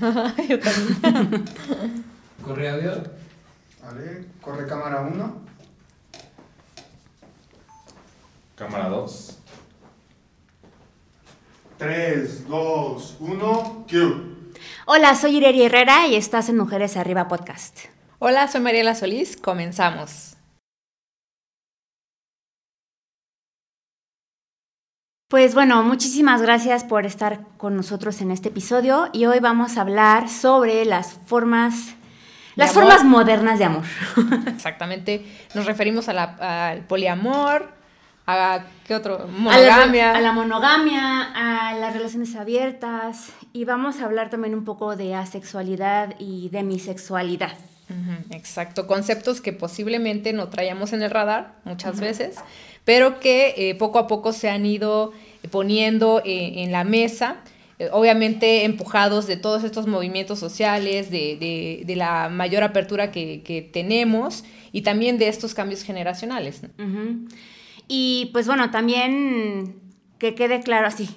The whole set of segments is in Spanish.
Yo también. Corre audio. Vale, corre cámara 1. Cámara 2. 3, 2, 1, Q. Hola, soy Ireri Herrera y estás en Mujeres Arriba Podcast. Hola, soy Mariela Solís. Comenzamos. Pues bueno, muchísimas gracias por estar con nosotros en este episodio y hoy vamos a hablar sobre las formas, las amor. formas modernas de amor. Exactamente. Nos referimos a la- al poliamor, a ¿qué otro? A la, Monogamia. a la monogamia, a las relaciones abiertas y vamos a hablar también un poco de asexualidad y demisexualidad. Ujú, Exacto, conceptos que posiblemente no traíamos en el radar muchas veces, pero que eh, poco a poco se han ido poniendo eh, en la mesa, eh, obviamente empujados de todos estos movimientos sociales, de, de- de la mayor apertura que, que tenemos y también de estos cambios generacionales. Y pues bueno, también que quede claro así,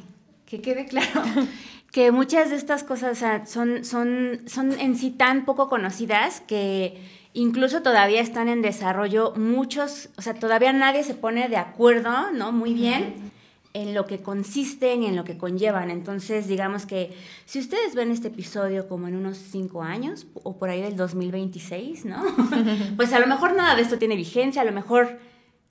que quede claro que muchas de estas cosas o sea, son, son, son en sí tan poco conocidas que incluso todavía están en desarrollo muchos, o sea, todavía nadie se pone de acuerdo, ¿no? Muy bien en lo que consisten y en lo que conllevan. Entonces, digamos que si ustedes ven este episodio como en unos cinco años o por ahí del 2026, ¿no? pues a lo mejor nada de esto tiene vigencia, a lo mejor,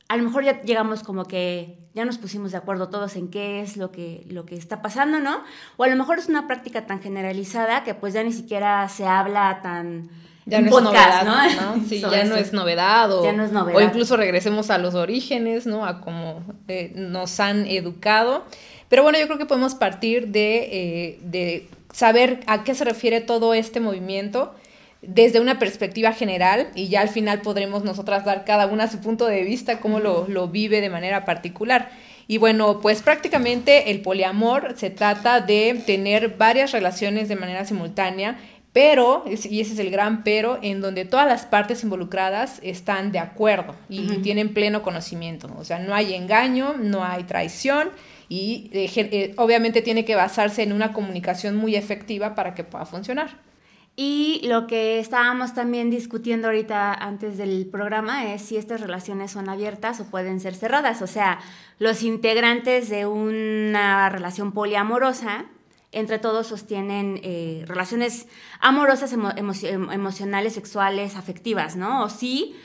a lo mejor ya llegamos como que ya nos pusimos de acuerdo todos en qué es lo que, lo que está pasando, ¿no? O a lo mejor es una práctica tan generalizada que pues ya ni siquiera se habla tan... Ya no es novedad, ¿no? Sí, Sobre ya no eso. es novedad o, Ya no es novedad. o incluso regresemos a los orígenes, ¿no? A cómo eh, nos han educado. Pero bueno, yo creo que podemos partir de, eh, de saber a qué se refiere todo este movimiento desde una perspectiva general y ya al final podremos nosotras dar cada una su punto de vista, cómo lo, lo vive de manera particular. Y bueno, pues prácticamente el poliamor se trata de tener varias relaciones de manera simultánea, pero, y ese es el gran pero, en donde todas las partes involucradas están de acuerdo y tienen pleno conocimiento. O sea, no hay engaño, no hay traición y eh, eh, obviamente tiene que basarse en una comunicación muy efectiva para que pueda funcionar. Y lo que estábamos también discutiendo ahorita antes del programa es si estas relaciones son abiertas o pueden ser cerradas. O sea, los integrantes de una relación poliamorosa, entre todos sostienen eh, relaciones amorosas, emo- em- emocionales, sexuales, afectivas, ¿no? O sí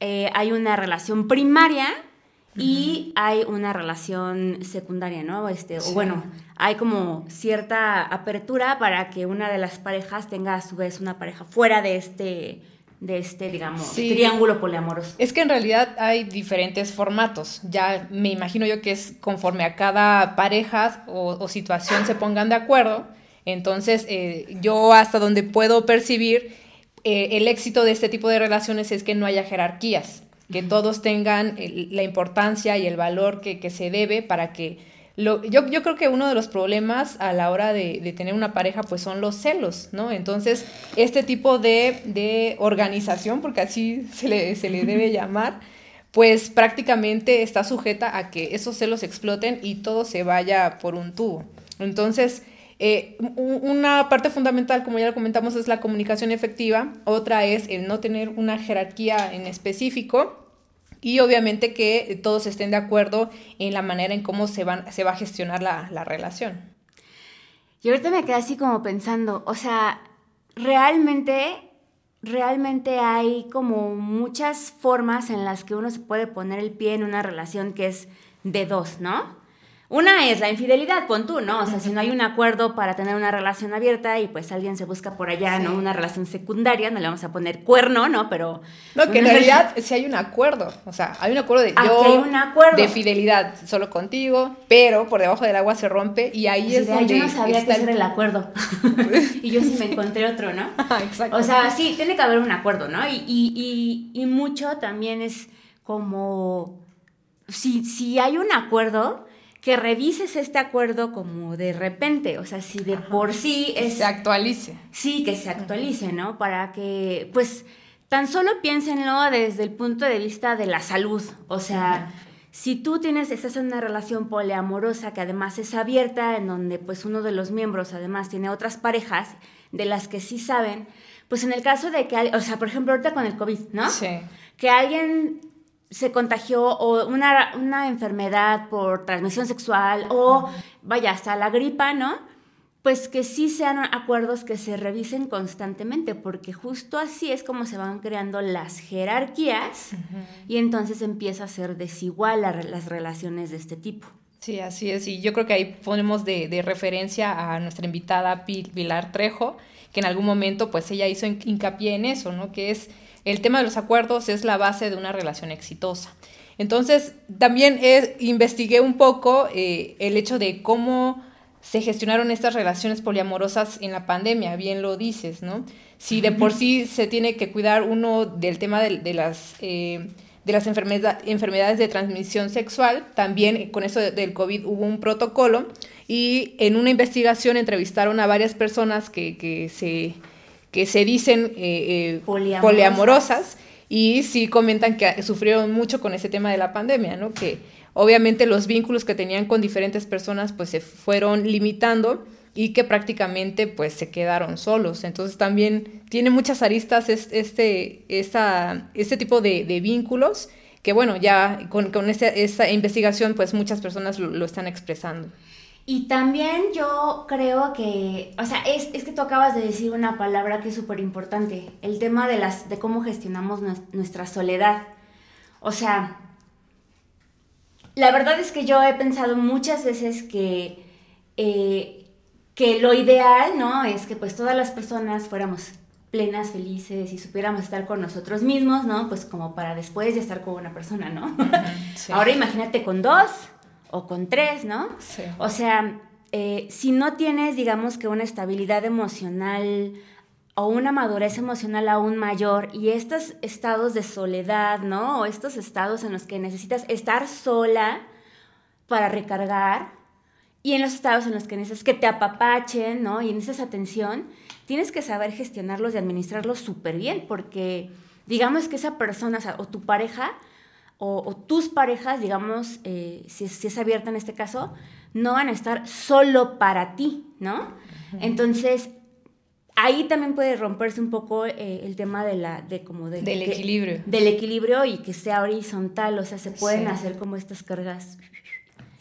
eh, hay una relación primaria y hay una relación secundaria, ¿no? Este, Sí. O bueno, hay como cierta apertura para que una de las parejas tenga a su vez una pareja fuera de este, de este digamos, Sí. triángulo poliamoroso. Es que en realidad hay diferentes formatos. Ya me imagino yo que es conforme a cada pareja o, o situación se pongan de acuerdo. Entonces, eh, yo hasta donde puedo percibir eh, el éxito de este tipo de relaciones es que no haya jerarquías, que todos tengan el- la importancia y el valor que, que se debe para que... Lo, yo, yo creo que uno de los problemas a la hora de, de tener una pareja pues son los celos, ¿no? Entonces, este tipo de, de organización, porque así se le, se le debe llamar, pues prácticamente está sujeta a que esos celos exploten y todo se vaya por un tubo. Entonces, eh, una parte fundamental, como ya lo comentamos, es la comunicación efectiva, otra es el no tener una jerarquía en específico y obviamente que todos estén de acuerdo en la manera en cómo se, van, se va a gestionar la, la relación. Y ahorita me quedé así como pensando, o sea, realmente, realmente hay como muchas formas en las que uno se puede poner el pie en una relación que es de dos, ¿no? Una es la infidelidad, pon tú, ¿no? O sea, si no hay un acuerdo para tener una relación abierta y pues alguien se busca por allá, Sí. ¿no? Una relación secundaria, no le vamos a poner cuerno, ¿no? Pero... No, que en realidad sí hay un acuerdo, o sea, hay un acuerdo de Ah, yo que hay un acuerdo. de fidelidad solo contigo, pero por debajo del agua se rompe y ahí es de, "Ay, donde yo no sabía que está ese era el acuerdo. y yo sí me encontré otro, ¿no? Exacto. O sea, sí, tiene que haber un acuerdo, ¿no? Y, y, y, y mucho también es como, si, si hay un acuerdo, que revises este acuerdo como de repente, o sea, si de por sí que es... se actualice. Sí, que se actualice, ¿no? Para que, pues, tan solo piénsenlo desde el punto de vista de la salud. O sea, si tú tienes, estás en una relación poliamorosa que además es abierta, en donde pues uno de los miembros además tiene otras parejas de las que sí saben, pues en el caso de que, o sea, por ejemplo, ahorita con el COVID, ¿no? Sí. Que alguien se contagió o una, una enfermedad por transmisión sexual o vaya hasta la gripa, ¿no? pues que sí sean acuerdos que se revisen constantemente, porque justo así es como se van creando las jerarquías y entonces empieza a ser desigual las relaciones de este tipo. Sí, así es. Y yo creo que ahí ponemos de, referencia a nuestra invitada Pilar Trejo, que en algún momento pues ella hizo hincapié en eso, ¿no? Que es el tema de los acuerdos es la base de una relación exitosa. Entonces, también investigué un poco eh, el hecho de cómo se gestionaron estas relaciones poliamorosas en la pandemia, bien lo dices, ¿no? Si de por sí se tiene que cuidar uno del tema de, las, eh, de las enfermedades de transmisión sexual, también con eso del COVID hubo un protocolo y en una investigación entrevistaron a varias personas que, se, que se dicen eh, eh, poliamorosas. y sí comentan que sufrieron mucho con ese tema de la pandemia, ¿no? Que Obviamente los vínculos que tenían con diferentes personas pues se fueron limitando y que prácticamente pues se quedaron solos. Entonces también tiene muchas aristas este, esta, este tipo de, vínculos que bueno, ya con, con esta, investigación pues muchas personas lo, están expresando. Y también yo creo que, o sea, es, es que tú acabas de decir una palabra que es súper importante, el tema de, las, de cómo gestionamos nuestra soledad. O sea, la verdad es que yo he pensado muchas veces que, eh, que lo ideal, ¿no? Es que pues todas las personas fuéramos plenas, felices y supiéramos estar con nosotros mismos, ¿no? Pues como para después de estar con una persona, ¿no? Ahora imagínate con dos o con tres, ¿no? O sea, eh, si no tienes, digamos que una estabilidad emocional o una madurez emocional aún mayor y estos estados de soledad, ¿no? O estos estados en los que necesitas estar sola para recargar y en los estados en los que necesitas que te apapachen, ¿no? Y en esa atención, tienes que saber gestionarlos y administrarlos súper bien porque digamos que esa persona o, tu pareja o, tus parejas, digamos, eh, si, si, es abierta en este caso, no van a estar solo para ti, ¿no? Entonces, ahí también puede romperse un poco eh, el tema de la de como del equilibrio. del equilibrio y que sea horizontal o sea se pueden hacer como estas cargas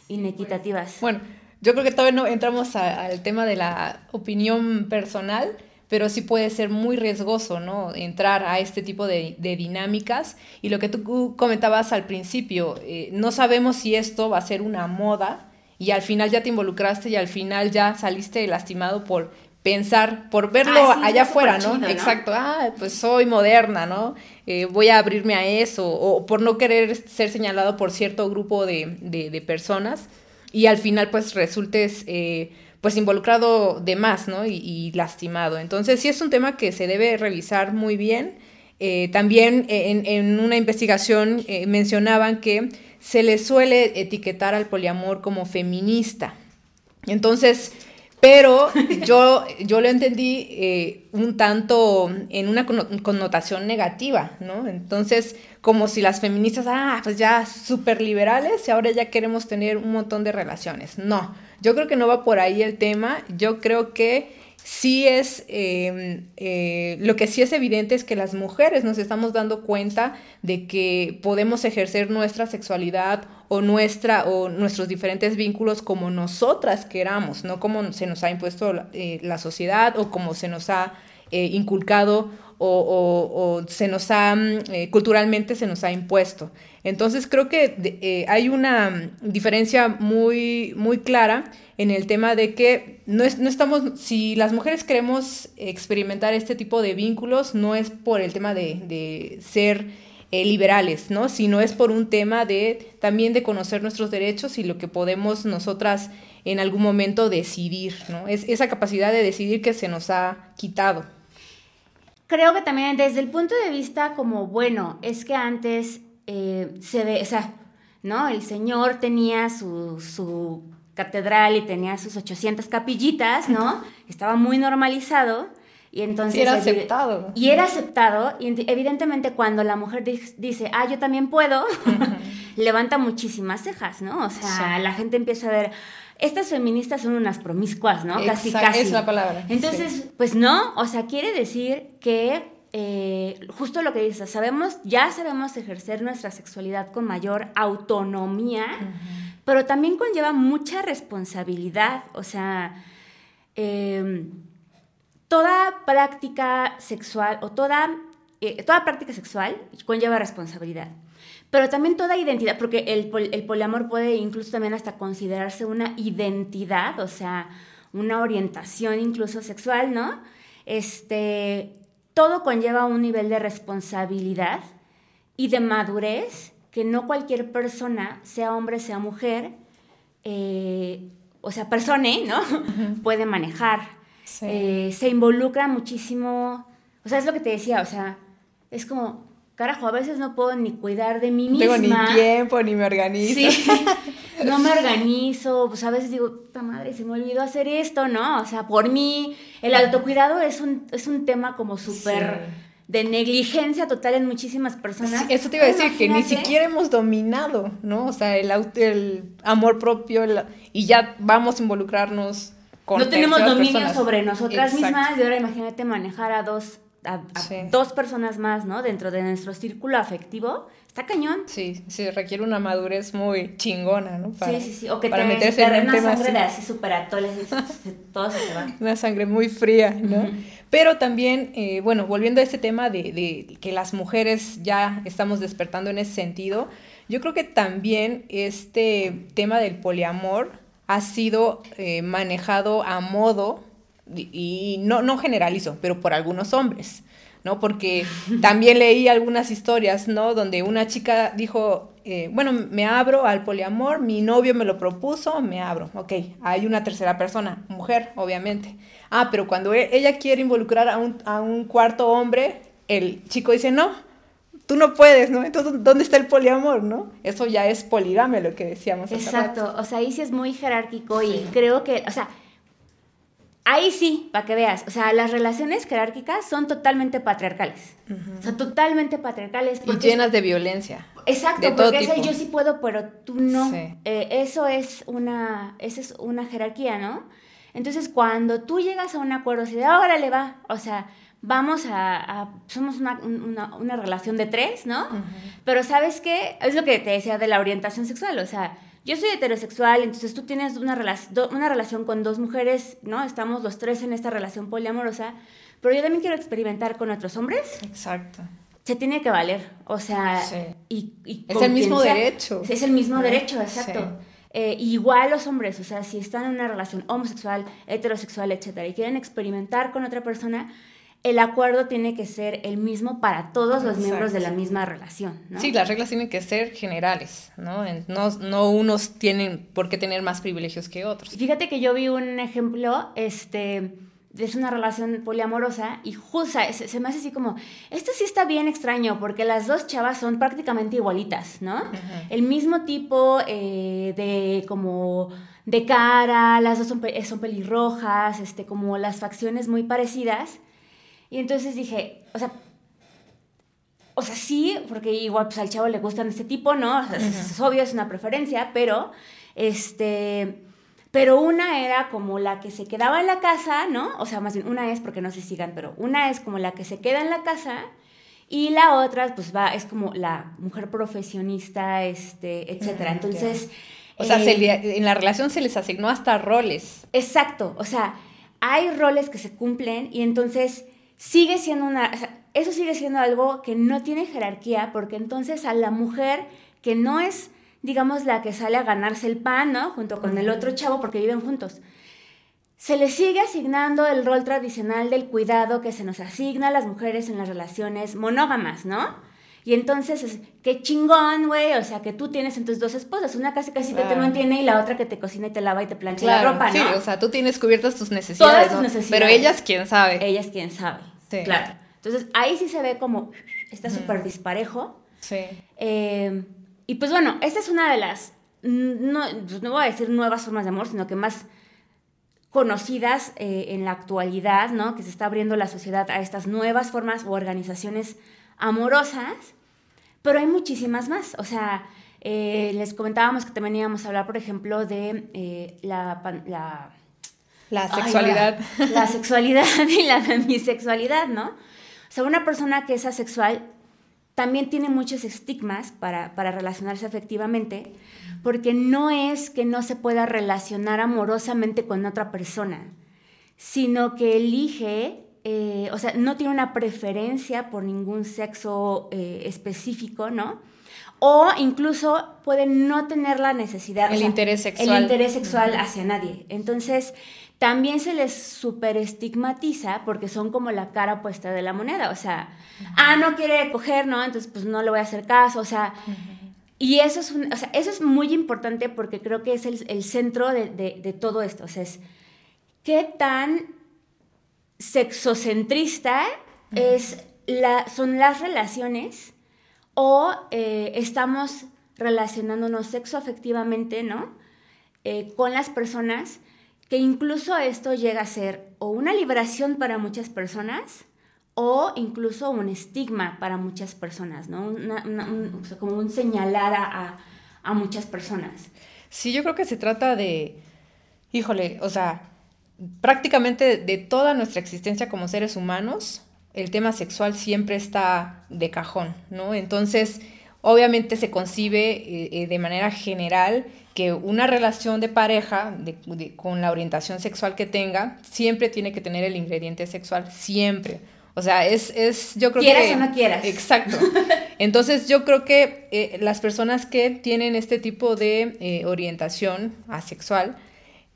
inequitativas. Bueno yo creo que todavía no entramos al tema de la opinión personal pero sí puede ser muy riesgoso, ¿no? Entrar a este tipo de, dinámicas. Y lo que tú comentabas al principio, eh, no sabemos si esto va a ser una moda y al final ya te involucraste y al final ya saliste lastimado por pensar, por verlo ah, allá afuera, ¿no? Exacto, ah, pues soy moderna, ¿no? Eh, voy a abrirme a eso, o por no querer ser señalado por cierto grupo de, de, personas, y al final pues resultes eh, pues involucrado de más, ¿no? Y, lastimado. Entonces sí es un tema que se debe revisar muy bien. Eh, también en, en, una investigación mencionaban que se le suele etiquetar al poliamor como feminista. Entonces, pero yo, yo lo entendí eh, un tanto en una connotación negativa, ¿no? Entonces, como si las feministas, ah, pues ya súper liberales y ahora ya queremos tener un montón de relaciones. No, yo creo que no va por ahí el tema. Yo creo que sí es, em, eh, lo que sí es evidente es que las mujeres nos estamos dando cuenta de que podemos ejercer nuestra sexualidad o, nuestra, o nuestros diferentes vínculos como nosotras queramos, no como se nos ha impuesto la, eh, sociedad o como se nos ha eh, inculcado o, se nos ha, mm, culturalmente se nos ha impuesto. Entonces creo que hay una diferencia muy, muy clara en el tema de que no, no estamos, si las mujeres queremos experimentar este tipo de vínculos, no es por el tema de, ser eh, liberales, ¿no? Sino es por un tema de también de conocer nuestros derechos y lo que podemos nosotras en algún momento decidir, ¿no? Es esa capacidad de decidir que se nos ha quitado. Creo que también desde el punto de vista como, bueno, es que antes eh, se ve, o sea, ¿no? El Señor tenía su, su catedral y tenía sus 800 capillitas, ¿no? Estaba muy normalizado. Y entonces... era aceptado. Y era aceptado. Y evidentemente cuando la mujer dice, ah, yo también puedo, levanta muchísimas cejas, ¿no? O sea, la gente empieza a ver, estas feministas son unas promiscuas, ¿no? Casi, casi. Es la palabra. Entonces, pues no, o sea, quiere decir que eh, justo lo que dices, sabemos, ya sabemos ejercer nuestra sexualidad con mayor autonomía, pero también conlleva mucha responsabilidad, o sea, em, toda práctica sexual o toda, eh, toda práctica sexual conlleva responsabilidad. Pero también toda identidad, porque el, el poliamor puede incluso también hasta considerarse una identidad, o sea, una orientación incluso sexual, ¿no? Este, todo conlleva un nivel de responsabilidad y de madurez que no cualquier persona, sea hombre, sea mujer, eh, o sea, persona, ¿no? Puede manejar. Eh, se involucra muchísimo, o sea, es lo que te decía, o sea, es como, carajo, a veces no puedo ni cuidar de mí misma. No tengo ni tiempo, ni me organizo. Sí, no me organizo, pues a veces digo, puta madre, se me olvidó hacer esto, ¿no? O sea, por mí, el autocuidado es un, es un tema como súper... de negligencia total en muchísimas personas. eso te iba a decir, que ni siquiera hemos dominado, ¿no? O sea, el, el amor propio y ya vamos a involucrarnos con No tenemos dominio sobre nosotras mismas y ahora imagínate manejar a dos a, dos personas más, ¿no? Dentro de nuestro círculo afectivo, está cañón. Sí, sí, requiere una madurez muy chingona, ¿no? Para, sí, sí, sí. O que para te, meterse en una sangre así. de así atoles, todo se va. Una sangre muy fría, ¿no? Pero también, eh, bueno, volviendo a este tema de, de que las mujeres ya estamos despertando en ese sentido, yo creo que también este tema del poliamor ha sido eh, manejado a modo y no, no generalizo, pero por algunos hombres, ¿no? Porque también leí algunas historias, ¿no? Donde una chica dijo, eh, bueno, me abro al poliamor, mi novio me lo propuso, me abro, ok, hay una tercera persona, mujer, obviamente. Ah, pero cuando e, ella quiere involucrar a un, a un cuarto hombre, el chico dice, no, tú no puedes, ¿no? Entonces, ¿dónde está el poliamor, no? Eso ya es poligamia, lo que decíamos. Exacto, o sea, ahí sí es muy jerárquico y creo que, o sea, Ahí sí, para que veas, o sea, las relaciones jerárquicas son totalmente patriarcales. O sea, totalmente patriarcales. Y llenas de violencia. Exacto, porque ese yo sí puedo, pero tú no. Eh, eso es una, esa es una jerarquía, ¿no? Entonces, cuando tú llegas a un acuerdo, así de, ahora le va, o sea, vamos a, somos una, una, relación de tres, ¿no? Pero ¿sabes qué? Es lo que te decía de la orientación sexual, o sea, yo soy heterosexual, entonces tú tienes una, una relación con dos mujeres, ¿no? Estamos los tres en esta relación poliamorosa, pero yo también quiero experimentar con otros hombres. Exacto. Se tiene que valer, o sea, y, es el mismo derecho. Es el mismo derecho, exacto. Eh, igual los hombres, o sea, si están en una relación homosexual, heterosexual, etcétera, y quieren experimentar con otra persona, el acuerdo tiene que ser el mismo para todos los miembros de la misma relación. ¿no? Sí, las reglas tienen que ser generales, ¿no? ¿no? No unos tienen por qué tener más privilegios que otros. Fíjate que yo vi un ejemplo, este, es una relación poliamorosa y justo se, me hace así como, esto sí está bien extraño porque las dos chavas son prácticamente igualitas, ¿no? El mismo tipo eh, de como de cara, las dos son, son pelirrojas, este, como las facciones muy parecidas y entonces dije, o sea, o sea, sí, porque igual pues al chavo le gustan este tipo, ¿no? es, obvio, es una preferencia, pero este pero una era como la que se quedaba en la casa, ¿no? O sea, más bien una es porque no se sigan, pero una es como la que se queda en la casa y la otra pues va es como la mujer profesionista, este, etcétera. Entonces, o sea, eh, en la relación se les asignó hasta roles. Exacto, o sea, hay roles que se cumplen y entonces sigue siendo una, eso sigue siendo algo que no tiene jerarquía, porque entonces a la mujer que no es, digamos, la que sale a ganarse el pan, ¿no? Junto con el otro chavo, porque viven juntos, se le sigue asignando el rol tradicional del cuidado que se nos asigna a las mujeres en las relaciones monógamas, ¿no? Y entonces, qué chingón, güey, o sea, que tú tienes entonces dos esposas, una casi casi que te mantiene y la otra que te cocina y te lava y te plancha la ropa, ¿no? Sí, o sea, tú tienes cubiertas tus necesidades, Todas tus necesidades. Pero ellas, ¿quién sabe? Ellas, ¿quién sabe? Claro. Entonces ahí sí se ve como está súper disparejo. Sí. Eh, y pues bueno, esta es una de las, no, pues, no voy a decir nuevas formas de amor, sino que más conocidas eh, en la actualidad, ¿no? Que se está abriendo la sociedad a estas nuevas formas o organizaciones amorosas, pero hay muchísimas más. O sea, Eh, les comentábamos que también íbamos a hablar, por ejemplo, de eh, la, la, la, sexualidad. la sexualidad y la demisexualidad, ¿no? O sea, una persona que es asexual también tiene muchos estigmas para, para relacionarse afectivamente, porque no es que no se pueda relacionar amorosamente con otra persona, sino que elige eh, o sea, no tiene una preferencia por ningún sexo eh, específico, ¿no? O incluso puede no tener la necesidad. El interés sexual. El interés sexual hacia nadie. Entonces, también se les superestigmatiza porque son como la cara opuesta de la moneda. O sea, ah, no quiere coger, ¿no? Entonces, pues no le voy a hacer caso. O sea, y eso es, o sea, eso es muy importante porque creo que es el, centro de, de, todo esto. O sea, es qué tan sexocentrista es la, son las relaciones o eh, estamos relacionándonos sexoafectivamente, ¿no? Eh, con las personas, que incluso esto llega a ser o una liberación para muchas personas o incluso un estigma para muchas personas, ¿no? como un señalar a, a muchas personas. Sí, yo creo que se trata de, híjole, o sea, prácticamente de toda nuestra existencia como seres humanos, el tema sexual siempre está de cajón, ¿no? Entonces, obviamente se concibe eh, eh, de manera general que una relación de pareja con la orientación sexual que tenga siempre tiene que tener el ingrediente sexual, siempre. O sea, es, es yo creo que... Quieras o no quieras. Exacto. Entonces, yo creo que eh, las personas que tienen este tipo de orientación asexual,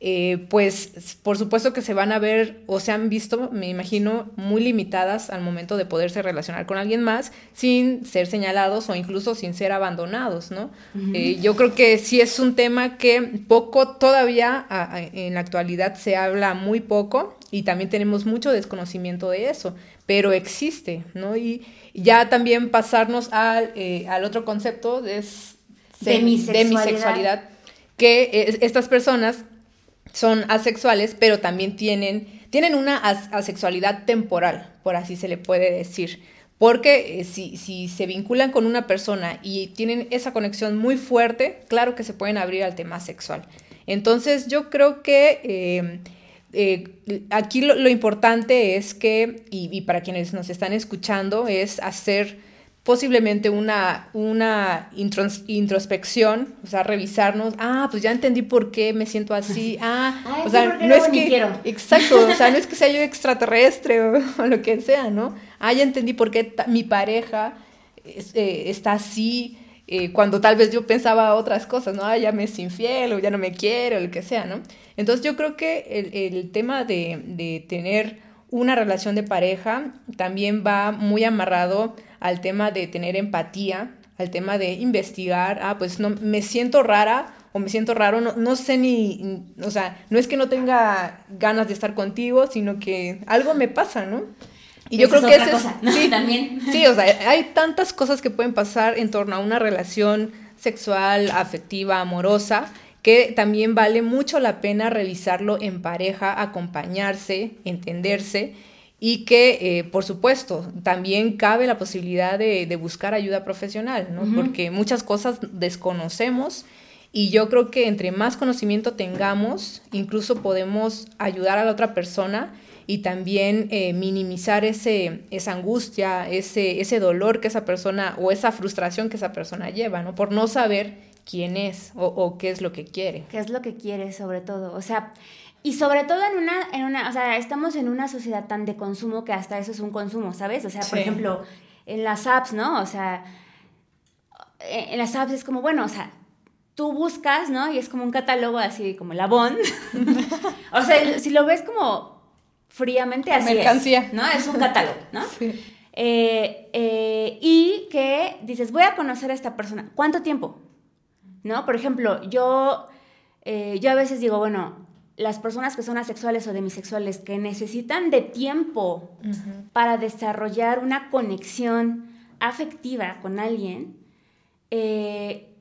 eh, pues por supuesto que se van a ver o se han visto, me imagino, muy limitadas al momento de poderse relacionar con alguien más sin ser señalados o incluso sin ser abandonados, ¿no? Eh, yo creo que sí es un tema que poco todavía en la actualidad se habla muy poco y también tenemos mucho desconocimiento de eso, pero existe, ¿no? Y ya también pasarnos al, eh, al otro concepto de, de, mi sexualidad, que estas personas son asexuales, pero también tienen, tienen una asexualidad temporal, por así se le puede decir. Porque eh, si, si, se vinculan con una persona y tienen esa conexión muy fuerte, claro que se pueden abrir al tema sexual. Entonces yo creo que eh, eh, aquí lo, importante es que, y, para quienes nos están escuchando, es hacer posiblemente una, una introspección, o sea, revisarnos, ah, pues ya entendí por qué me siento así, ah, o sea, no es que, quiero. exacto, o sea, no es que sea yo extraterrestre o, lo que sea, ¿no? Ah, ya entendí por qué mi pareja eh, está así, eh, cuando tal vez yo pensaba otras cosas, ¿no? Ah, ya me es infiel o ya no me quiere o lo que sea, ¿no? Entonces yo creo que el, el tema de, de tener una relación de pareja también va muy amarrado al tema de tener empatía, al tema de investigar, ah, pues no, me siento rara o me siento raro, no, no sé ni, o sea, no es que no tenga ganas de estar contigo, sino que algo me pasa, ¿no? Y yo creo que es cosa, Sí, también. Sí, o sea, hay tantas cosas que pueden pasar en torno a una relación sexual, afectiva, amorosa, que también vale mucho la pena revisarlo en pareja, acompañarse, entenderse y que, eh, por supuesto, también cabe la posibilidad de, buscar ayuda profesional, ¿no? Porque muchas cosas desconocemos y yo creo que entre más conocimiento tengamos, incluso podemos ayudar a la otra persona y también eh, minimizar ese, esa angustia, ese, ese dolor que esa persona o esa frustración que esa persona lleva, ¿no? Por no saber quién es o, o qué es lo que quiere. ¿Qué es lo que quiere sobre todo? O sea, y sobre todo en una, en una, o sea, estamos en una sociedad tan de consumo que hasta eso es un consumo, ¿sabes? O sea, por ejemplo, en las apps, ¿no? O sea, en las apps es como, bueno, o sea, tú buscas, ¿no? Y es como un catálogo así como la Bond. o sea, si lo ves como fríamente así Mercancía. Es, ¿no? Es un catálogo, ¿no? Sí. Eh, eh, y que dices, voy a conocer a esta persona. ¿Cuánto tiempo? ¿No? Por ejemplo, yo, eh, yo a veces digo, bueno, las personas que son asexuales o demisexuales que necesitan de tiempo para desarrollar una conexión afectiva con alguien, eh,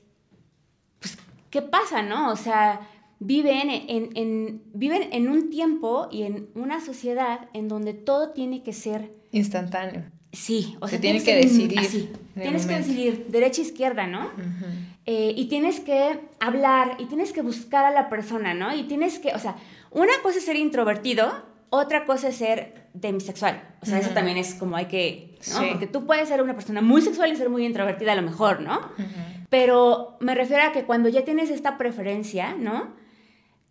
pues, ¿qué pasa, no? O sea, viven en, viven en un tiempo y en una sociedad en donde todo tiene que ser instantáneo. Sí, o sea, tienes que, decidir. Tienes que decidir derecha izquierda, ¿no? Eh, y tienes que hablar y tienes que buscar a la persona, ¿no? Y tienes que, o sea, una cosa es ser introvertido, otra cosa es ser demisexual. O sea, eso también es como hay que, ¿no? Porque tú puedes ser una persona muy sexual y ser muy introvertida a lo mejor, ¿no? Pero me refiero a que cuando ya tienes esta preferencia, ¿no?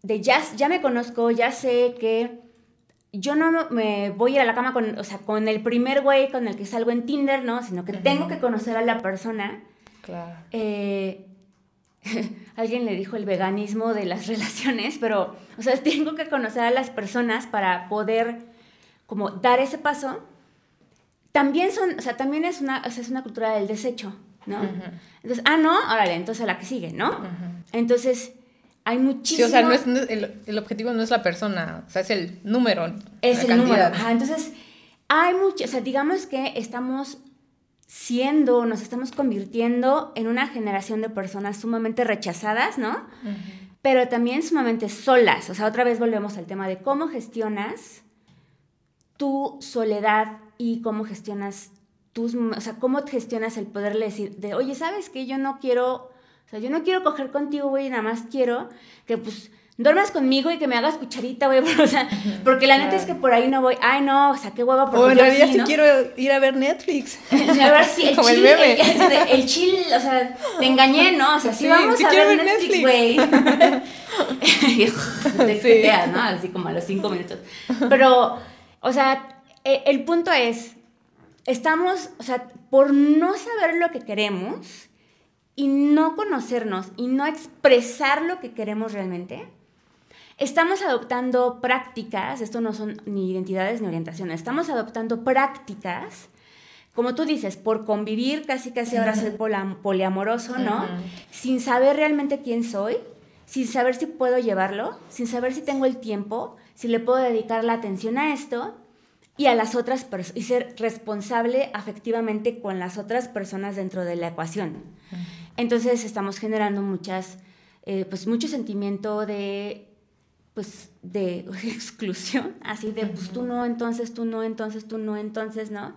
De ya, ya me conozco, ya sé que yo no me voy a ir a la cama con, o sea, con el primer güey con el que salgo en Tinder, ¿no? Sino que tengo que conocer a la persona. Claro. Eh, alguien le dijo el veganismo de las relaciones, pero, o sea, tengo que conocer a las personas para poder como dar ese paso. También son, o sea, también es una, o sea, es una cultura del desecho, ¿no? Entonces, ah, no, órale, entonces a la que sigue, ¿no? Entonces, hay muchísimo... Sí, o sea, no es, el, el, objetivo no es la persona, o sea, es el número. Es el número, ajá, entonces, hay mucho, o sea, digamos que estamos siendo, nos estamos convirtiendo en una generación de personas sumamente rechazadas, ¿no? Pero también sumamente solas. O sea, otra vez volvemos al tema de cómo gestionas tu soledad y cómo gestionas tus, o sea, cómo gestionas el poderle decir de, oye, ¿sabes qué? Yo no quiero, sea, yo no quiero coger contigo, güey, nada más quiero que, pues, duermas conmigo y que me hagas cucharita, güey, o sea, porque la neta es que por ahí no voy, ay no, o sea, qué hueva porque O en realidad sí, quiero ir a ver Netflix. a ver si el chill, el, chill, o sea, te engañé, ¿no? O sea, sí, vamos a ver, Netflix, güey. te sí. ¿no? Así como a los cinco minutos. Pero, o sea, e, el punto es, estamos, o sea, por no saber lo que queremos y no conocernos y no expresar lo que queremos realmente, Estamos adoptando prácticas, esto no son ni identidades ni orientaciones, estamos adoptando prácticas, como tú dices, por convivir, casi casi ahora ser poliamoroso, ¿no? Sin saber realmente quién soy, sin saber si puedo llevarlo, sin saber si tengo el tiempo, si le puedo dedicar la atención a esto y a las otras personas, y ser responsable afectivamente con las otras personas dentro de la ecuación. Entonces estamos generando muchas, eh, pues mucho sentimiento de pues de exclusión, así de pues tú no, entonces tú no, entonces tú no, entonces no.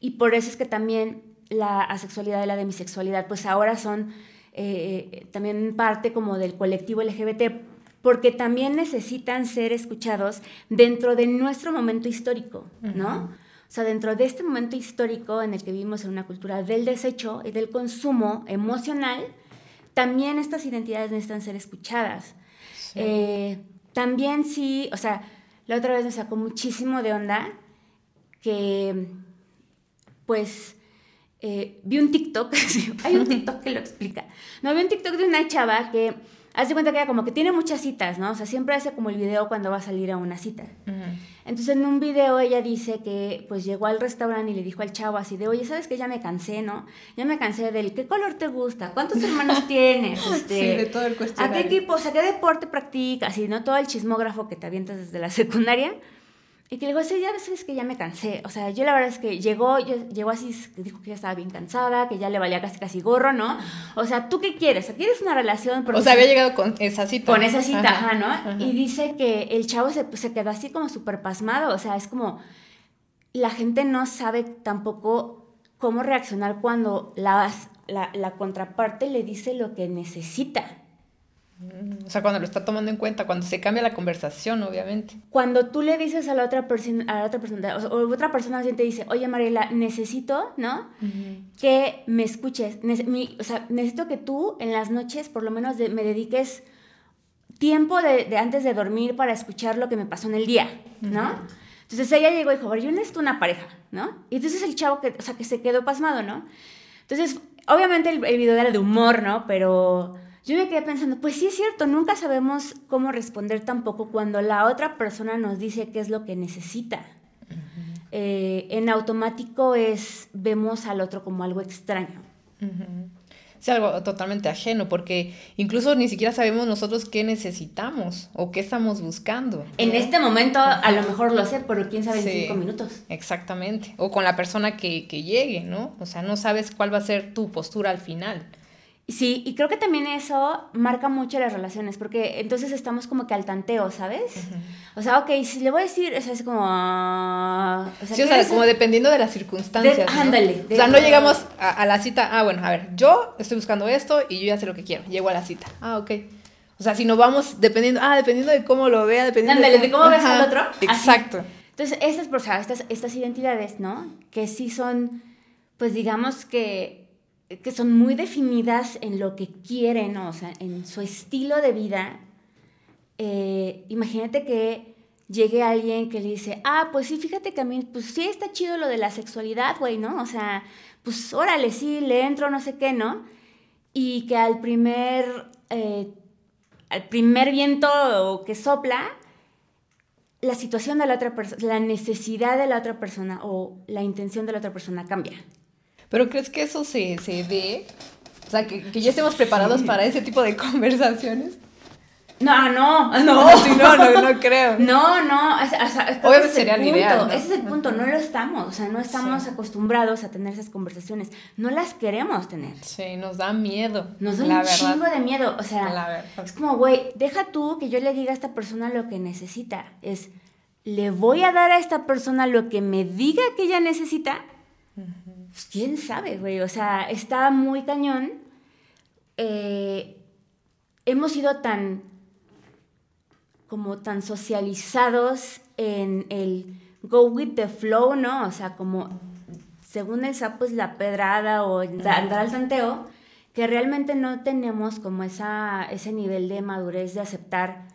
Y por eso es que también la asexualidad y la demisexualidad pues ahora son eh, también parte como del colectivo LGBT porque también necesitan ser escuchados dentro de nuestro momento histórico, ¿no? Sea, dentro de este momento histórico en el que vivimos en una cultura del desecho y del consumo emocional, también estas identidades necesitan ser escuchadas. Eh, también sí, o sea, la otra vez me sacó muchísimo de onda que, pues, eh, vi un TikTok, hay un TikTok que lo explica. No, vi un TikTok de una chava que hace cuenta que ella como que tiene muchas citas, ¿no? O sea, siempre hace como el video cuando va a salir a una cita. Entonces en un video ella dice que pues llegó al restaurante y le dijo al chavo así de, oye, ¿sabes que ya me cansé, no? Ya me cansé del, ¿qué color te gusta? ¿Cuántos hermanos tienes? Este, sí, de todo el cuestionario. ¿A qué equipo? O sea, ¿qué deporte practicas? Así, ¿no? Todo el chismógrafo que te avientas desde la secundaria. Y que le digo, sí, ya ves que ya me cansé. O sea, yo la verdad es que llegó, llegó así, dijo que ya estaba bien cansada, que ya le valía casi casi gorro, ¿no? O sea, ¿tú qué quieres? ¿Quieres una relación? o sea, había llegado con esa cita. Con esa cita, ajá, ¿no? Y dice que el chavo se, se quedó así como súper pasmado. O sea, es como, la gente no sabe tampoco cómo reaccionar cuando la, la, la contraparte le dice lo que necesita. O sea, cuando lo está tomando en cuenta, cuando se cambia la conversación, obviamente. Cuando tú le dices a la otra persona, a la otra persona, o, otra persona te dice, oye Mariela, necesito, ¿no? Que me escuches. o sea, necesito que tú en las noches por lo menos me dediques tiempo de, antes de dormir para escuchar lo que me pasó en el día, ¿no? Entonces ella llegó y dijo, yo necesito una pareja, ¿no? Y entonces el chavo que, o sea, que se quedó pasmado, ¿no? Entonces, obviamente el, el video era de humor, ¿no? Pero yo me quedé pensando, pues sí es cierto, nunca sabemos cómo responder tampoco cuando la otra persona nos dice qué es lo que necesita. Eh, en automático es, vemos al otro como algo extraño. Es algo totalmente ajeno, porque incluso ni siquiera sabemos nosotros qué necesitamos o qué estamos buscando. En este momento a lo mejor lo sé, pero quién sabe en cinco minutos. Exactamente. O con la persona que, que llegue, ¿no? O sea, no sabes cuál va a ser tu postura al final. Sí, y creo que también eso marca mucho las relaciones, porque entonces estamos como que al tanteo, ¿sabes? O sea, ok, si le voy a decir, o sea, es como... ah, o sea, sí, o sea como dependiendo de las circunstancias. De, Ándale. o sea, no llegamos a, a, la cita, ah, bueno, a ver, yo estoy buscando esto y yo ya sé lo que quiero, llego a la cita. Ah, ok. O sea, si nos vamos dependiendo, ah, dependiendo de cómo lo vea, dependiendo Ándale, de cómo, ves al otro. Exacto. Así. Entonces, estas, o sea, estas, estas identidades, ¿no? Que sí son, pues digamos que que son muy definidas en lo que quieren, o sea, en su estilo de vida. Eh, imagínate que llegue alguien que le dice, ah, pues sí, fíjate que a mí, pues sí está chido lo de la sexualidad, güey, ¿no? O sea, pues órale, sí, le entro, no sé qué, ¿no? Y que al primer, eh, al primer viento que sopla, la situación de la otra persona, la necesidad de la otra persona o la intención de la otra persona cambia. Pero ¿crees que eso se, se dé? O sea, que, que ya estemos preparados sí. para ese tipo de conversaciones. No, no, no. No, sí, no, no, no creo. No, no. O sea, Obviamente sería el ideal. ¿no? Ese es el punto. No lo estamos. O sea, no estamos sí. acostumbrados a tener esas conversaciones. No las queremos tener. Sí, nos da miedo. Nos da un verdad. chingo de miedo. O sea, es como, güey, deja tú que yo le diga a esta persona lo que necesita. Es, le voy a dar a esta persona lo que me diga que ella necesita. Pues, quién sabe, güey. O sea, está muy cañón. Eh, hemos sido tan como tan socializados en el go with the flow, ¿no? O sea, como según el sapo es la pedrada o andar al tanteo, que realmente no tenemos como esa, ese nivel de madurez de aceptar,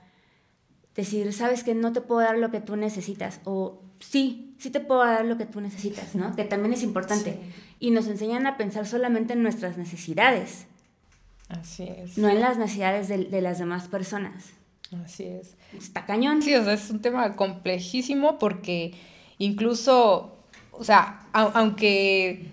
decir, sabes que no te puedo dar lo que tú necesitas, o sí, sí te puedo dar lo que tú necesitas, ¿no? Que también es importante. Sí. Y nos enseñan a pensar solamente en nuestras necesidades. Así es. No en las necesidades de, de las demás personas. Así es. Está cañón. Sí, o sea, es un tema complejísimo porque incluso, o sea, aunque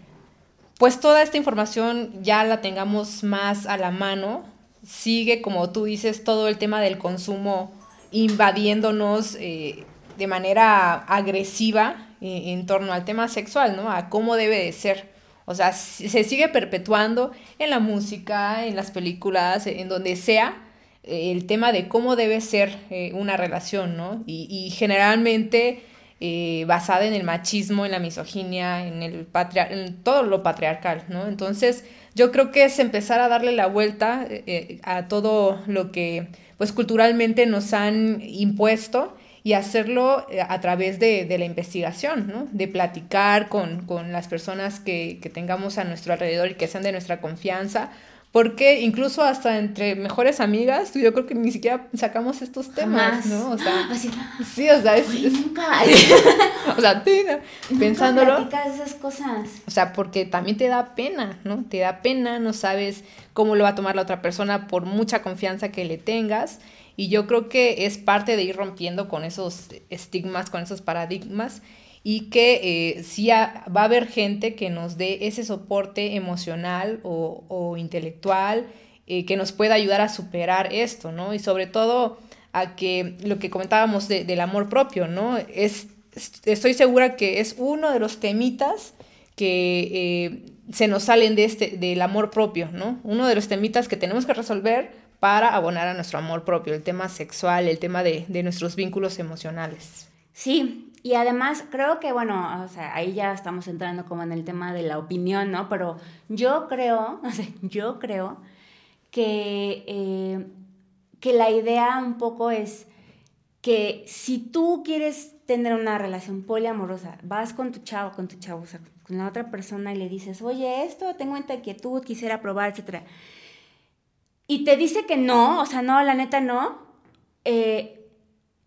pues toda esta información ya la tengamos más a la mano, sigue, como tú dices, todo el tema del consumo invadiéndonos eh, de manera agresiva eh, en torno al tema sexual, ¿no? A cómo debe de ser. O sea, se sigue perpetuando en la música, en las películas, en donde sea, el tema de cómo debe ser eh, una relación, ¿no? Y, y generalmente eh, basada en el machismo, en la misoginia, en, el patriar en todo lo patriarcal, ¿no? Entonces, yo creo que es empezar a darle la vuelta eh, a todo lo que, pues, culturalmente nos han impuesto y hacerlo eh, a través de, de la investigación, ¿no? De platicar con, con las personas que, que tengamos a nuestro alrededor y que sean de nuestra confianza, porque incluso hasta entre mejores amigas, yo creo que ni siquiera sacamos estos temas, Jamás. ¿no? O sea, Así, sí, o sea, es, es- nunca. o sea, sí, ¿no? pensándolo, Nunca esas cosas. o sea, porque también te da pena, ¿no? Te da pena, no sabes cómo lo va a tomar la otra persona por mucha confianza que le tengas. Y yo creo que es parte de ir rompiendo con esos estigmas, con esos paradigmas. Y que eh, sí va a haber gente que nos dé ese soporte emocional o, intelectual eh, que nos pueda ayudar a superar esto, ¿no? Y sobre todo a que lo que comentábamos de- del amor propio, ¿no? Es, estoy segura que es uno de los temitas que eh, se nos salen de este, del amor propio, ¿no? Uno de los temitas que tenemos que resolver para abonar a nuestro amor propio, el tema sexual, el tema de, de nuestros vínculos emocionales. Sí, y además creo que, bueno, o sea, ahí ya estamos entrando como en el tema de la opinión, ¿no? Pero yo creo, yo creo que, eh, que la idea un poco es que si tú quieres tener una relación poliamorosa, vas con tu chavo, con tu chavo, o sea, con la otra persona y le dices, oye, esto tengo esta inquietud, quisiera probar, etcétera. Y te dice que no, o sea, no, la neta no. Eh,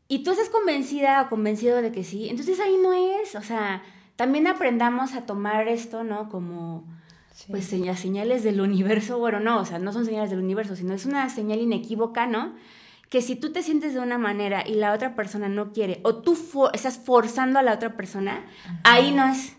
y tú estás convencida o convencido de que sí, entonces ahí no es, o sea, también aprendamos a tomar esto, ¿no? Como, Sí. pues, señales del universo, bueno, no, o sea, no son señales del universo, sino es una señal inequívoca, ¿no? Que si tú te sientes de una manera y la otra persona no quiere, o tú for- estás forzando a la otra persona, ahí no es.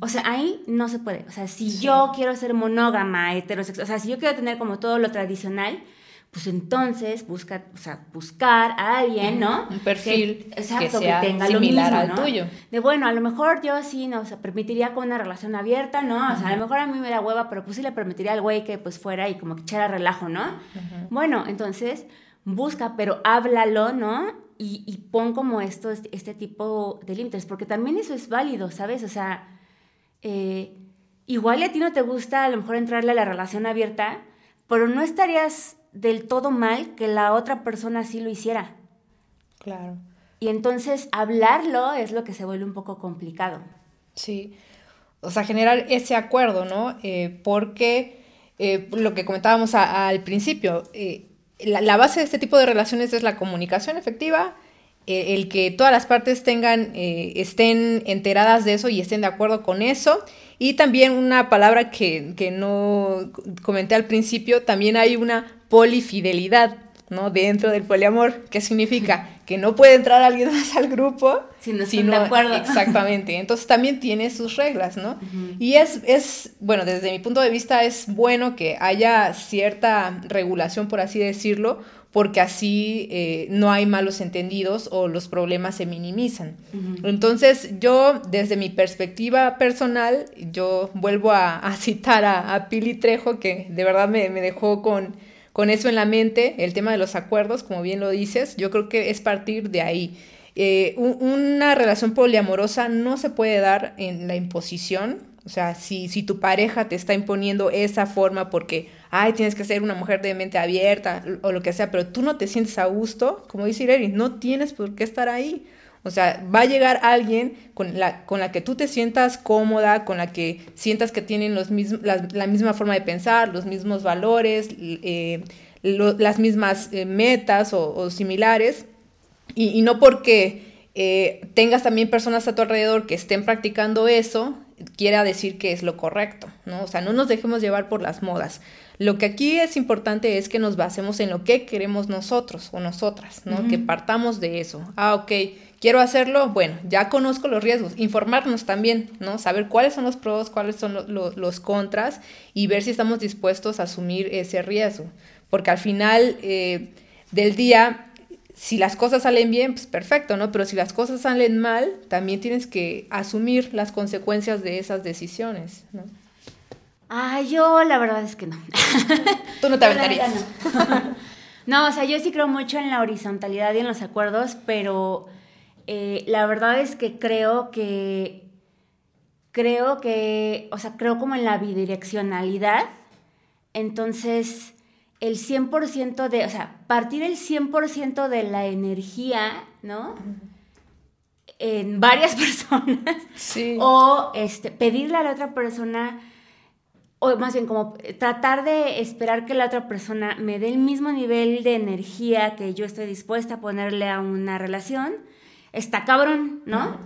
O sea, ahí no se puede. O sea, si Sí. yo quiero ser monógama, heterosexual, o sea, si yo quiero tener como todo lo tradicional, pues entonces busca, o sea, buscar a alguien, ¿no? Un perfil que, exacto, que, sea similar al tuyo. De bueno, a lo mejor yo sí, ¿no? O sea, permitiría con una relación abierta, ¿no? O sea, a lo mejor a mí me da hueva, pero pues sí le permitiría al güey que pues fuera y como que echara relajo, ¿no? Bueno, entonces busca, pero háblalo, ¿no? Y, y pon como esto, este, tipo de límites, porque también eso es válido, ¿sabes? O sea, eh, igual a ti no te gusta a lo mejor entrarle a la relación abierta, pero no estarías del todo mal que la otra persona sí lo hiciera. Claro. Y entonces hablarlo es lo que se vuelve un poco complicado. Sí. O sea, generar ese acuerdo, ¿no? Eh, porque eh, lo que comentábamos al principio, eh, la, base de este tipo de relaciones es la comunicación efectiva, el que todas las partes tengan, estén enteradas de eso y estén de acuerdo con eso. Y también una palabra que, que no comenté al principio, también hay una polifidelidad, ¿no? Dentro del poliamor, ¿qué significa? Que no puede entrar alguien más al grupo si no están de acuerdo. Exactamente. Entonces también tiene sus reglas, ¿no? Y es, es, bueno, desde mi punto de vista es bueno que haya cierta regulación, por así decirlo, porque así eh, no hay malos entendidos o los problemas se minimizan. Entonces yo, desde mi perspectiva personal, yo vuelvo a, citar a, Pili Trejo, que de verdad me dejó con con eso en la mente, el tema de los acuerdos, como bien lo dices, yo creo que es partir de ahí. Eh, una relación poliamorosa no se puede dar en la imposición, o sea, si, si tu pareja te está imponiendo esa forma porque, ay, tienes que ser una mujer de mente abierta o lo que sea, pero tú no te sientes a gusto, como dice Irene, no tienes por qué estar ahí. O sea, va a llegar alguien con la, con la que tú te sientas cómoda, con la que sientas que tienen los la, misma forma de pensar, los mismos valores, eh, las mismas eh, metas o, similares. Y, no porque eh, tengas también personas a tu alrededor que estén practicando eso, quiera decir que es lo correcto, ¿no? O sea, no nos dejemos llevar por las modas. Lo que aquí es importante es que nos basemos en lo que queremos nosotros o nosotras, ¿no? Que partamos de eso. Ah, ok quiero hacerlo, bueno, ya conozco los riesgos, informarnos también, ¿no? Saber cuáles son los pros, cuáles son los contras y ver si estamos dispuestos a asumir ese riesgo. Porque al final eh, del día, si las cosas salen bien, pues perfecto, ¿no? Pero si las cosas salen mal, también tienes que asumir las consecuencias de esas decisiones, ¿no? Ah, yo la verdad es que no. Tú no te aventarías. No. no, o sea, yo sí creo mucho en la horizontalidad y en los acuerdos, pero eh, la verdad es que creo que, creo que, o sea, creo como en la bidireccionalidad. Entonces, el 100% de, o sea, partir el 100% de la energía, ¿no? En varias personas. Sí. O este, pedirle a la otra persona, o más bien como tratar de esperar que la otra persona me dé el mismo nivel de energía que yo estoy dispuesta a ponerle a una relación está cabrón, ¿no?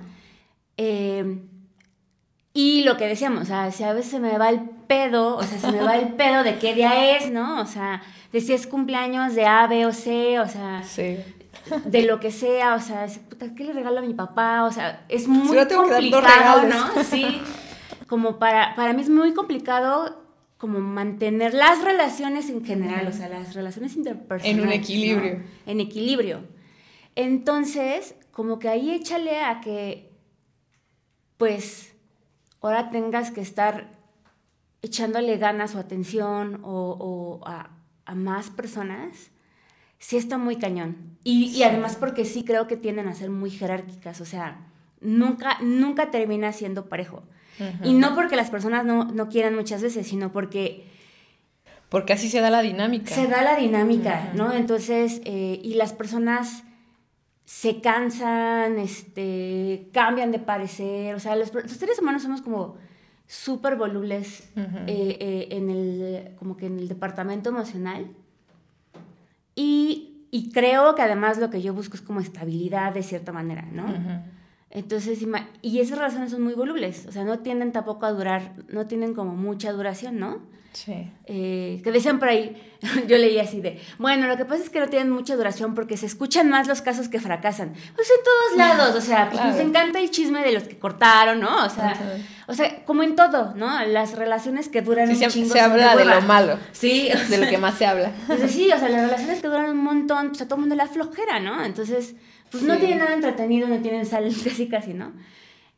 Eh, y lo que decíamos, o sea, si a veces se me va el pedo, o sea, se me va el pedo de qué día es, ¿no? O sea, de si es cumpleaños de A, B o C, o sea, de lo que sea, o sea, puta, ¿qué le regalo a mi papá? O sea, es muy complicado, ¿no? Sí, como para, para mí es muy complicado como mantener las relaciones en general, o sea, las relaciones interpersonales. En un equilibrio. En equilibrio. Entonces, como que ahí échale a que, pues, ahora tengas que estar echándole ganas o atención o, a, más personas, sí está muy cañón. Y, además porque sí creo que tienden a ser muy jerárquicas, o sea, nunca, nunca termina siendo parejo. Y no porque las personas no, quieran muchas veces, sino porque... Porque así se da la dinámica. Se da la dinámica, ¿no? Entonces, eh, y las personas se cansan, este, cambian de parecer, o sea, los, seres humanos somos como súper volubles eh, eh, en el, como que en el departamento emocional. Y, y, creo que además lo que yo busco es como estabilidad de cierta manera, ¿no? Entonces, y esas relaciones son muy volubles, o sea, no tienden tampoco a durar, no tienen como mucha duración, ¿no? Sí. Eh, que decían por ahí, yo leí así de, bueno, lo que pasa es que no tienen mucha duración porque se escuchan más los casos que fracasan. Pues en todos lados, o sea, pues nos encanta el chisme de los que cortaron, ¿no? O sea, o sea como en todo, ¿no? Las relaciones que duran un se, chingo. Se habla de, lo malo. Sí. De lo que más se habla. Entonces, sí, o sea, las relaciones que duran un montón, pues a todo el mundo la flojera, ¿no? Entonces pues no tienen nada entretenido, no tienen sal casi casi, ¿no?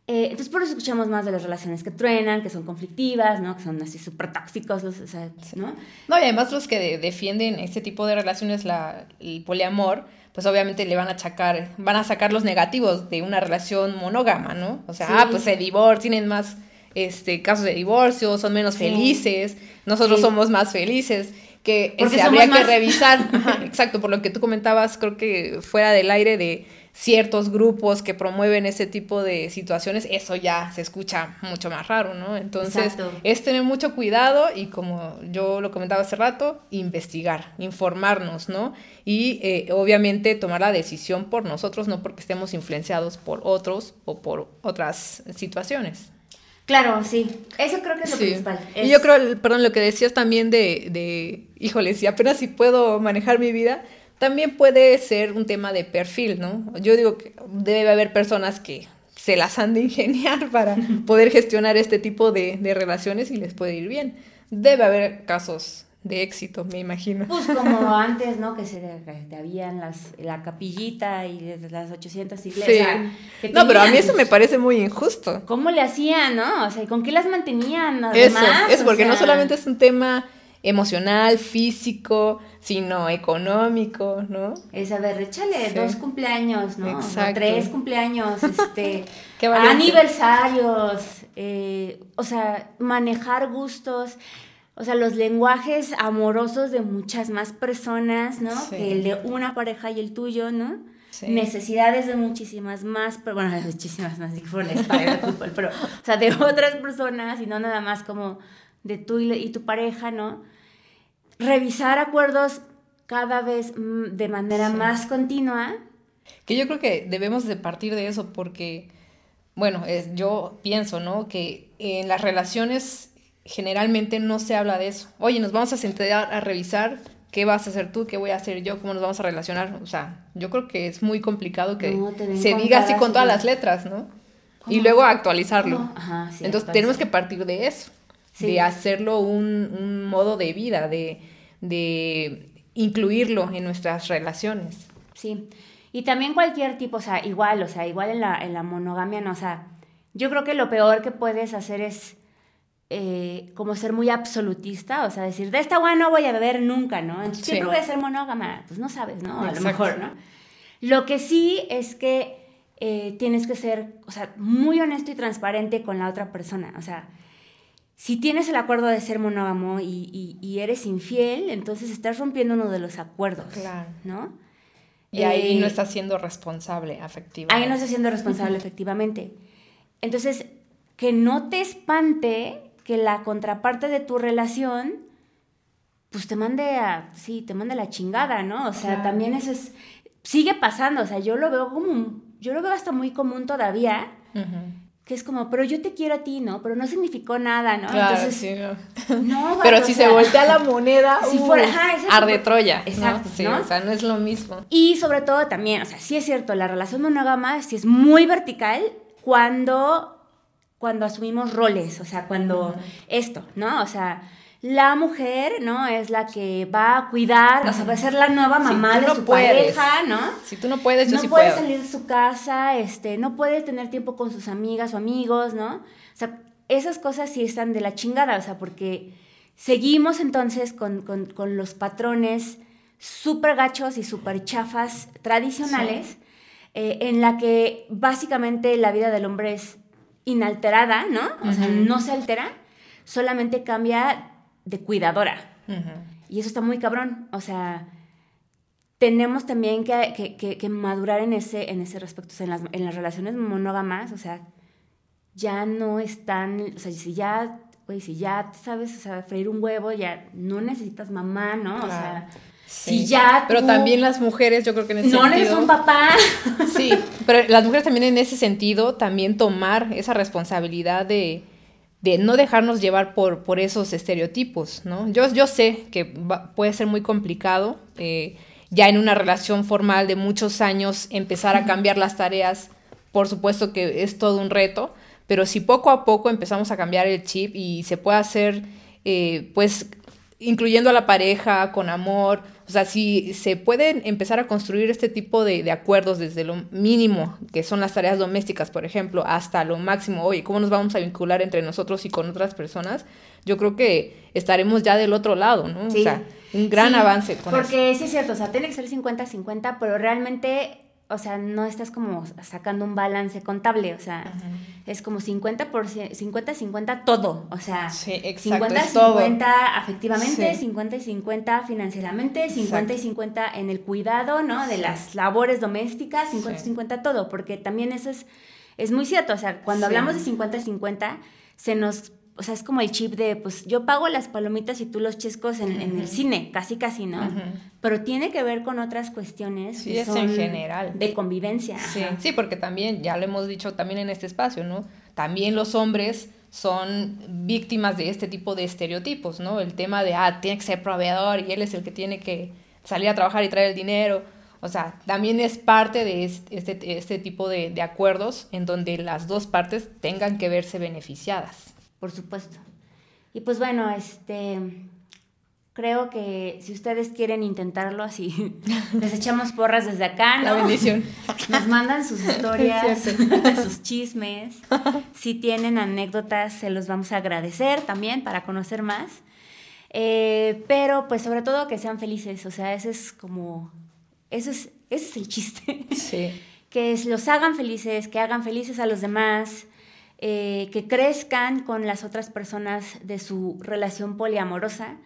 Eh, entonces por eso escuchamos más de las relaciones que truenan, que son conflictivas, ¿no? Que son así súper tóxicos, o sea, ¿no? No, y además los que defienden este tipo de relaciones, la, el poliamor, pues obviamente le van a achacar, van a sacar los negativos de una relación monógama, ¿no? O sea, ah, pues se divorcian, tienen más este, casos de divorcio, son menos felices, nosotros somos más felices que se habría que revisar, exacto, por lo que tú comentabas, creo que fuera del aire de ciertos grupos que promueven ese tipo de situaciones, eso ya se escucha mucho más raro, ¿no? Entonces, es tener mucho cuidado y como yo lo comentaba hace rato, investigar, informarnos, ¿no? Y eh, obviamente tomar la decisión por nosotros, no porque estemos influenciados por otros o por otras situaciones. Claro, sí. Eso creo que es lo principal. Y yo creo, perdón, lo que decías también de, de, híjole, si apenas si puedo manejar mi vida, también puede ser un tema de perfil, ¿no? Yo digo que debe haber personas que se las han de ingeniar para poder gestionar este tipo de, de relaciones y les puede ir bien. Debe haber casos de éxito, me imagino. Pues como antes, ¿no? Que se te habían las, la capillita y las 800 iglesias. Sí. no, pero a mí eso me parece muy injusto. ¿Cómo le hacían, no? O sea, ¿con qué las mantenían? Eso, eso, porque no solamente es un tema emocional, físico, sino económico, ¿no? Es, a ver, échale dos cumpleaños, ¿no? Exacto. tres cumpleaños, este, aniversarios, eh, o sea, manejar gustos o sea, los lenguajes amorosos de muchas más personas, ¿no? Que el de una pareja y el tuyo, ¿no? Sí. Necesidades de muchísimas más, pero bueno, muchísimas más, por la fútbol, pero, o sea, de otras personas y no nada más como de tú y, tu pareja, ¿no? Revisar acuerdos cada vez de manera más continua. Que yo creo que debemos de partir de eso porque, bueno, es, yo pienso, ¿no? Que en las relaciones generalmente no se habla de eso. Oye, nos vamos a sentar a revisar qué vas a hacer tú, qué voy a hacer yo, cómo nos vamos a relacionar. O sea, yo creo que es muy complicado que se diga así con todas las letras, ¿no? Y luego actualizarlo. Entonces tenemos que partir de eso, de hacerlo un, modo de vida, de, de incluirlo en nuestras relaciones. Sí. Y también cualquier tipo, o sea, igual, o sea, igual en la, en la monogamia, no, o sea, yo creo que lo peor que puedes hacer es eh, como ser muy absolutista, o sea, decir, de esta agua no voy a beber nunca, ¿no? Entonces siempre voy a ser monógama, pues no sabes, ¿no? A lo mejor, ¿no? Lo que sí es que eh, tienes que ser, o sea, muy honesto y transparente con la otra persona, o sea, si tienes el acuerdo de ser monógamo y, y, eres infiel, entonces estás rompiendo uno de los acuerdos, claro. ¿no? Y ahí no eh, estás siendo responsable, efectivamente. Ahí no estás siendo responsable, efectivamente. Entonces, que no te espante que la contraparte de tu relación, pues te mande a, sí, te mande la chingada, ¿no? O sea, también eso es, sigue pasando, o sea, yo lo veo como, yo lo veo hasta muy común todavía, que es como, pero yo te quiero a ti, ¿no? Pero no significó nada, ¿no? Entonces, sí, no. pero si se voltea la moneda, si fuera, uh, arde Troya. Exacto, ¿no? Sí, o sea, no es lo mismo. Y sobre todo también, o sea, sí es cierto, la relación monógama sí es muy vertical cuando cuando asumimos roles, o sea, cuando esto, ¿no? O sea, la mujer, ¿no? Es la que va a cuidar, o sea, va a ser la nueva mamá de su pareja, ¿no? Si tú no puedes, yo no sí puede puedo. salir de su casa, este, no puede tener tiempo con sus amigas o amigos, ¿no? O sea, esas cosas sí están de la chingada, o sea, porque seguimos entonces con, con, los patrones súper gachos y súper chafas tradicionales, eh, en la que básicamente la vida del hombre es inalterada, ¿no? O sea, no se altera, solamente cambia de cuidadora. Y eso está muy cabrón. O sea, tenemos también que, madurar en ese, en ese respecto. O sea, en las, en las relaciones monógamas, o sea, ya no están, o sea, si ya, güey, si ya sabes, o sea, freír un huevo, ya no necesitas mamá, ¿no? O sea, si ya Pero también las mujeres, yo creo que en ese No eres un papá. Sí, Pero las mujeres también en ese sentido, también tomar esa responsabilidad de, de no dejarnos llevar por, por esos estereotipos, ¿no? Yo, yo sé que puede ser muy complicado eh, ya en una relación formal de muchos años empezar a cambiar las tareas, por supuesto que es todo un reto, pero si poco a poco empezamos a cambiar el chip y se puede hacer, eh, pues, incluyendo a la pareja, con amor, o sea, si se pueden empezar a construir este tipo de, acuerdos desde lo mínimo, que son las tareas domésticas, por ejemplo, hasta lo máximo, oye, ¿cómo nos vamos a vincular entre nosotros y con otras personas? Yo creo que estaremos ya del otro lado, ¿no? O sea, un gran avance con Porque sí es cierto, o sea, tiene que ser 50-50, pero realmente o sea, no estás como sacando un balance contable, o sea, es como 50 50 todo, o sea, 50 50 afectivamente, 50 y 50 financieramente, 50 y 50 en el cuidado, ¿no? De las labores domésticas, 50 y 50 todo, porque también eso es es muy cierto, o sea, cuando hablamos de 50 50 se nos o sea, es como el chip de, pues yo pago las palomitas y tú los chescos en, el cine, casi casi, ¿no? Pero tiene que ver con otras cuestiones. Sí, es en general. De convivencia. Sí, sí, porque también, ya lo hemos dicho también en este espacio, ¿no? También los hombres son víctimas de este tipo de estereotipos, ¿no? El tema de, ah, tiene que ser proveedor y él es el que tiene que salir a trabajar y traer el dinero. O sea, también es parte de este, este tipo de, de acuerdos en donde las dos partes tengan que verse beneficiadas por supuesto. Y pues bueno, este creo que si ustedes quieren intentarlo así, les echamos porras desde acá, ¿no? La bendición. Nos mandan sus historias, sus chismes. Si tienen anécdotas, se los vamos a agradecer también para conocer más. Eh, pero pues sobre todo que sean felices, o sea, ese es como, eso es, ese es el chiste. Sí. que los hagan felices, que hagan felices a los demás, eh, que crezcan con las otras personas de su relación poliamorosa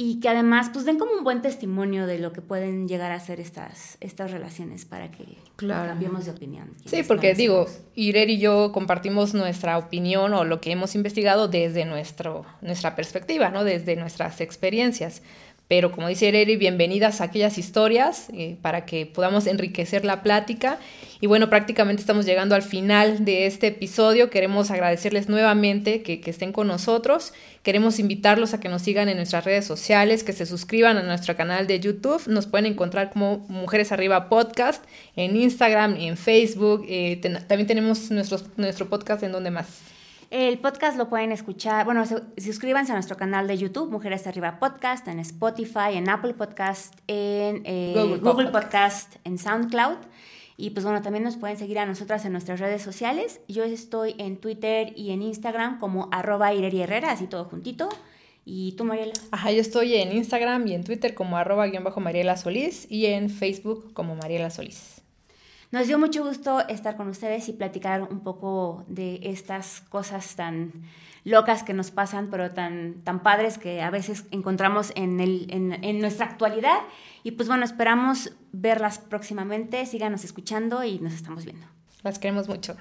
y que además pues den como un buen testimonio de lo que pueden llegar a ser estas, estas relaciones para que cambiemos de opinión. Sí, porque digo, Irer y yo compartimos nuestra opinión o lo que hemos investigado desde nuestro, nuestra perspectiva, ¿no? desde nuestras experiencias. Pero como dice Ereri, bienvenidas a aquellas historias eh, para que podamos enriquecer la plática. Y bueno, prácticamente estamos llegando al final de este episodio. Queremos agradecerles nuevamente que, estén con nosotros. Queremos invitarlos a que nos sigan en nuestras redes sociales, que se suscriban a nuestro canal de YouTube. Nos pueden encontrar como Mujeres Arriba Podcast en Instagram en Facebook. Eh, también tenemos nuestro podcast en donde más. El podcast lo pueden escuchar, bueno, suscríbanse a nuestro canal de YouTube, Mujeres Arriba Podcast, en Spotify, en Apple Podcast, en eh, Google, Podcast. en SoundCloud. Y pues bueno, también nos pueden seguir a nosotras en nuestras redes sociales. Yo estoy en Twitter y en Instagram como arroba Ireri Herrera, así todo juntito. ¿Y tú, Mariela? Ajá, yo estoy en Instagram y en Twitter como arroba guion bajo Mariela Solís y en Facebook como Mariela Solís. Nos dio mucho gusto estar con ustedes y platicar un poco de estas cosas tan locas que nos pasan, pero tan, tan padres que a veces encontramos en, el, en, nuestra actualidad. Y pues bueno, esperamos verlas próximamente. Síganos escuchando y nos estamos viendo. Las queremos mucho.